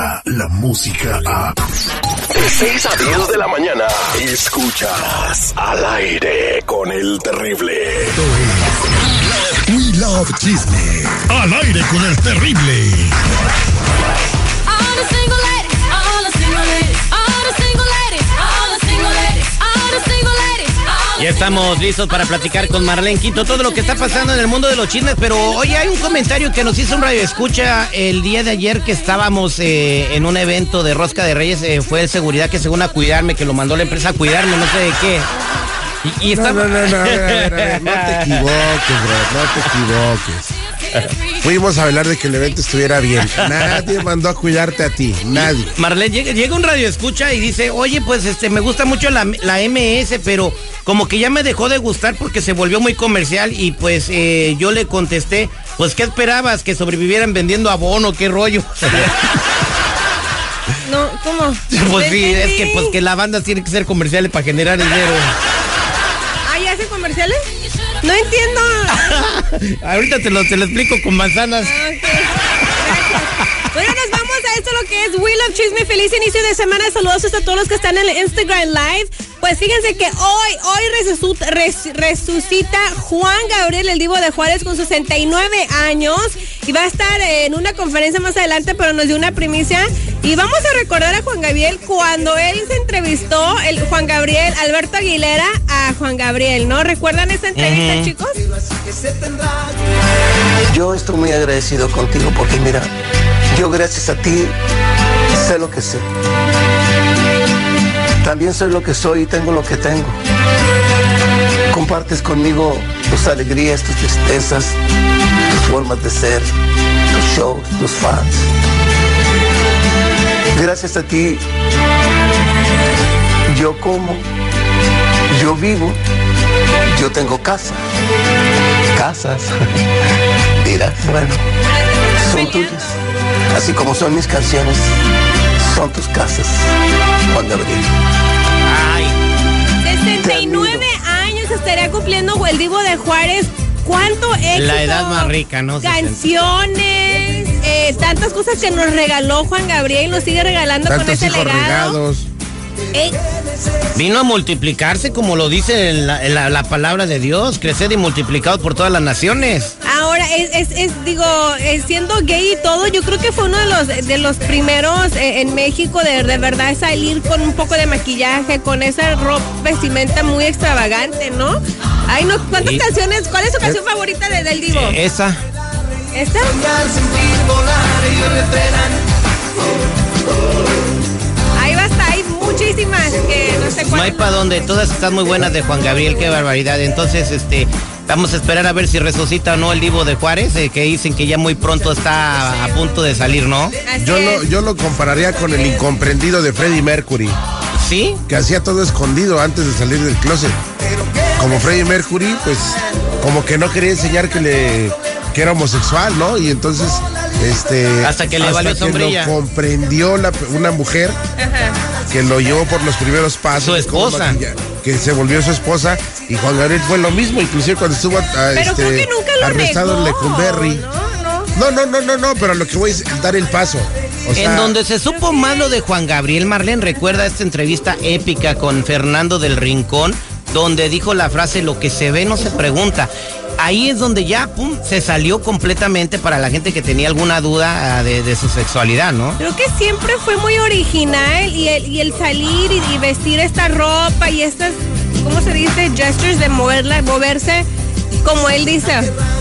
llega la música a... De 6 a 10 de la mañana, escuchas al aire con el terrible. We Love Chisme. Al aire con el terrible. Ya estamos listos para platicar con Marlene Quinto todo lo que está pasando en el mundo de los chismes, pero hoy hay un comentario que nos hizo un radio escucha el día de ayer que estábamos eh, en un evento de Rosca de Reyes, eh, fue el seguridad que según a cuidarme, que lo mandó la empresa a cuidarme, no sé de qué. Y, y No, no, no, no, a ver, no te equivoques, bro, no te equivoques. Fuimos a hablar de que el evento estuviera bien. Nadie mandó a cuidarte a ti, nadie. Marlene, llega, llega un radio escucha y dice, oye, pues este, me gusta mucho la, la MS, pero como que ya me dejó de gustar porque se volvió muy comercial y pues eh, yo le contesté, pues ¿qué esperabas? ¿Que sobrevivieran vendiendo abono? ¿Qué rollo? No, ¿cómo? pues sí, es que pues que la banda tiene que ser comerciales para generar dinero. ¿Ah, ya hacen comerciales? No entiendo. Ahorita te lo, te lo explico con manzanas. Gracias. Bueno, nos vamos a esto lo que es We Love Chisme. Feliz inicio de semana. Saludos a todos los que están en el Instagram Live. Pues fíjense que hoy, hoy resucita, res- resucita Juan Gabriel, el divo de Juárez, con 69 años. Y va a estar en una conferencia más adelante, pero nos dio una primicia. Y vamos a recordar a Juan Gabriel cuando él se entrevistó, el Juan Gabriel, Alberto Aguilera, a Juan Gabriel, ¿no? ¿Recuerdan esa entrevista, chicos? Yo estoy muy agradecido contigo porque mira, yo gracias a ti sé lo que sé. También soy lo que soy y tengo lo que tengo. Compartes conmigo tus alegrías, tus tristezas, tus formas de ser, tus shows, tus fans. Gracias a ti yo como, yo vivo, yo tengo casa. Casas. Mira, bueno, son tuyas. Así como son mis canciones, son tus casas. Juan Gabriel. Ay, 69 años estaría cumpliendo el Divo de Juárez. ¿Cuánto éxito? La edad más rica, ¿no? Canciones, eh, tantas cosas que nos regaló Juan Gabriel y nos sigue regalando con ese hijos legado. regados. Eh, Vino a multiplicarse como lo dice la, la- la palabra de Dios, crecer y multiplicado por todas las naciones. ahora, es, es, es, digo, eh, siendo gay y todo, yo creo que fue uno de los, de los primeros eh, en México de, de verdad salir con un poco de maquillaje, con esa ropa, vestimenta muy extravagante, ¿no? Ay, no, ¿cuántas canciones? ¿Cuál es su canción favorita de, del Divo? Eh, Esa. ¿Esta? Que no sé No cuál. hay para dónde, todas están muy buenas de Juan Gabriel, qué barbaridad. Entonces, este, vamos a esperar a ver si resucita o no el Divo de Juárez, eh, que dicen que ya muy pronto está a punto de salir, ¿no? Así Yo lo, yo lo compararía con el incomprendido de Freddie Mercury, ¿Sí? que hacía todo escondido antes de salir del closet. Como Freddie Mercury, pues como que no quería enseñar que le que era homosexual, ¿no? Y entonces, este, Hasta que le valió que sombrilla. lo comprendió la- una mujer Ajá. Que lo llevó por los primeros pasos. Su esposa. Que se volvió su esposa y Juan Gabriel fue lo mismo, inclusive cuando estuvo a- a, Pero este, creo que nunca lo arrestado en negó, Lecumberri. No, no. No, no, no, no, no, pero lo que voy es dar el paso. O sea, en donde se supo más lo de Juan Gabriel, Marlene recuerda esta entrevista épica con Fernando del Rincón, donde dijo la frase, lo que se ve no se pregunta. Ahí es donde ya, se salió completamente para la gente que tenía alguna duda ah, de, de su sexualidad, ¿no? Creo que siempre fue muy original y el, y el salir y, y vestir esta ropa y estas, ¿cómo se dice? Gestures de moverla, moverse, como él dice,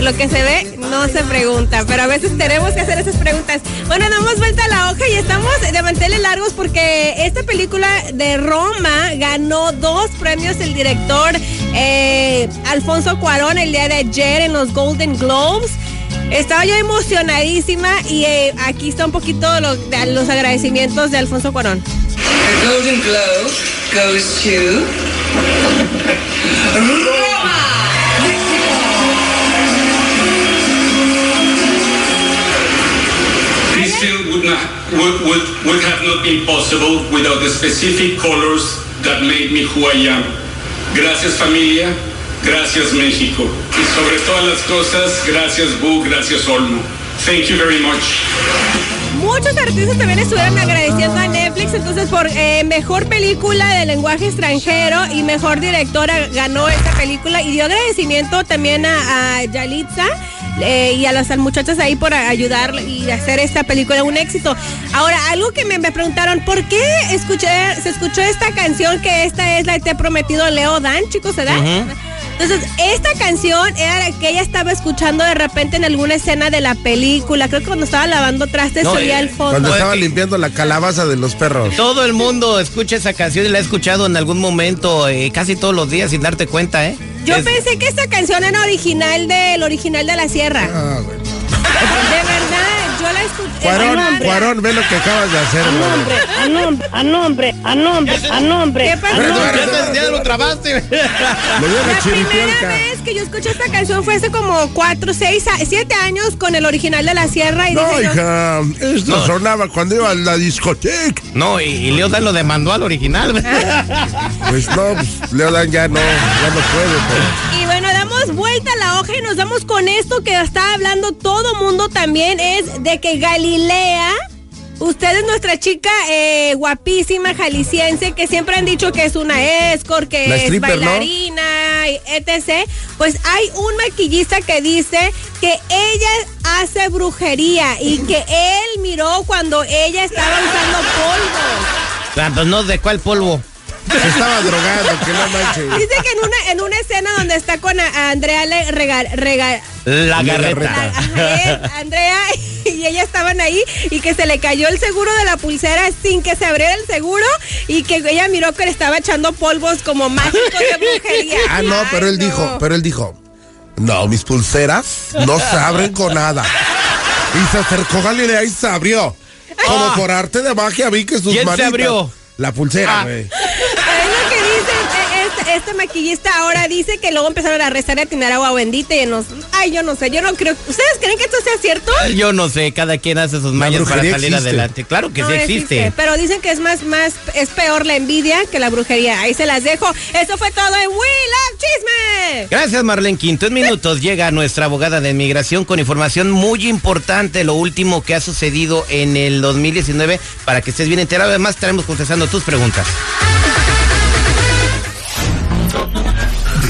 lo que se ve no se pregunta, pero a veces tenemos que hacer esas preguntas. Bueno, damos vuelta a la hoja y estamos de manteles largos porque esta película de Roma ganó dos premios el director eh, Alfonso Cuarón el día de ayer en los Golden Globes. Estaba yo emocionadísima y eh, aquí está un poquito lo- de los agradecimientos de Alfonso Cuarón. The Golden Globe goes to Roma. Would, would, would have not been possible without the specific colors that made me who I am. Gracias familia, gracias México. Y sobre todas las cosas, gracias Bu, gracias Olmo. Thank you very much. muchos artistas también estuvieron agradeciendo a Netflix, entonces por eh, mejor película de lenguaje extranjero y mejor directora ganó esta película y dio agradecimiento también a, a Yalitza. Eh, y a las muchachas ahí por ayudar y hacer esta película un éxito. Ahora, algo que me, me preguntaron, ¿por qué escuché, se escuchó esta canción que esta es la que te he prometido Leo Dan, chicos, ¿se da? Entonces, esta canción era la que ella estaba escuchando de repente en alguna escena de la película. Creo que cuando estaba lavando trastes No, oía eh, al fondo. Cuando estaba limpiando la calabaza de los perros. Todo el mundo escucha esa canción y la ha escuchado en algún momento, eh, casi todos los días sin darte cuenta, ¿eh? Yo Es- pensé que esta canción era original del original de la sierra. Ah. De escuché. Cuarón, Cuarón, ve lo que acabas de hacer, a nombre, a nombre, a nombre, a nombre. ¿Qué pasó? Ya, ya lo trabaste. Le dio la primera vez que yo escuché esta canción fue hace como 4, 6, 7 años con el original de la sierra y No, dije hija, esto No. sonaba cuando iba a la discoteca. No, y, y Leo Dan lo demandó al original. Pues no, pues, Leodan ya no, ya no puede. pues. Damos vuelta a la hoja y nos damos con esto que está hablando todo mundo también, es de que Galilea, usted es nuestra chica eh, guapísima jalisciense que siempre han dicho que es una escort, que La es stripper, ¿no? bailarina, y etc. Pues hay un maquillista que dice que ella hace brujería y que él miró cuando ella estaba usando polvo. Ah, pues no, ¿de cuál polvo? Se estaba drogando, que no manches. Dice que en una, en una escena donde está con a- a Andrea Le- Rega- Rega- La garreta. Andrea y ella estaban ahí y que se le cayó el seguro de la pulsera sin que se abriera el seguro y que ella miró que le estaba echando polvos como mágicos de brujería. Ah, no, Ay, pero él no. dijo, pero él dijo, no, mis pulseras no se abren con nada. Y se acercó Galilea y se abrió. Como Ah. por arte de magia vi que sus ¿Quién se manitas- abrió? La pulsera, Ah. güey lo que dice eh, este, maquillista ahora dice que luego empezaron a rezar y a tirar agua bendita y nos, ay yo no sé, yo no creo, ¿ustedes creen que esto sea cierto? Yo no sé, cada quien hace sus mañas para salir existe. adelante. Claro que No sí existe. Pero dicen que es más, más, es peor la envidia que la brujería. Ahí se las dejo. Eso fue todo en We Love Chisme. Gracias, Marlene Quinto. En minutos llega nuestra abogada de inmigración con información muy importante, lo último que ha sucedido en el 2019, para que estés bien enterado. Además, estaremos contestando tus preguntas.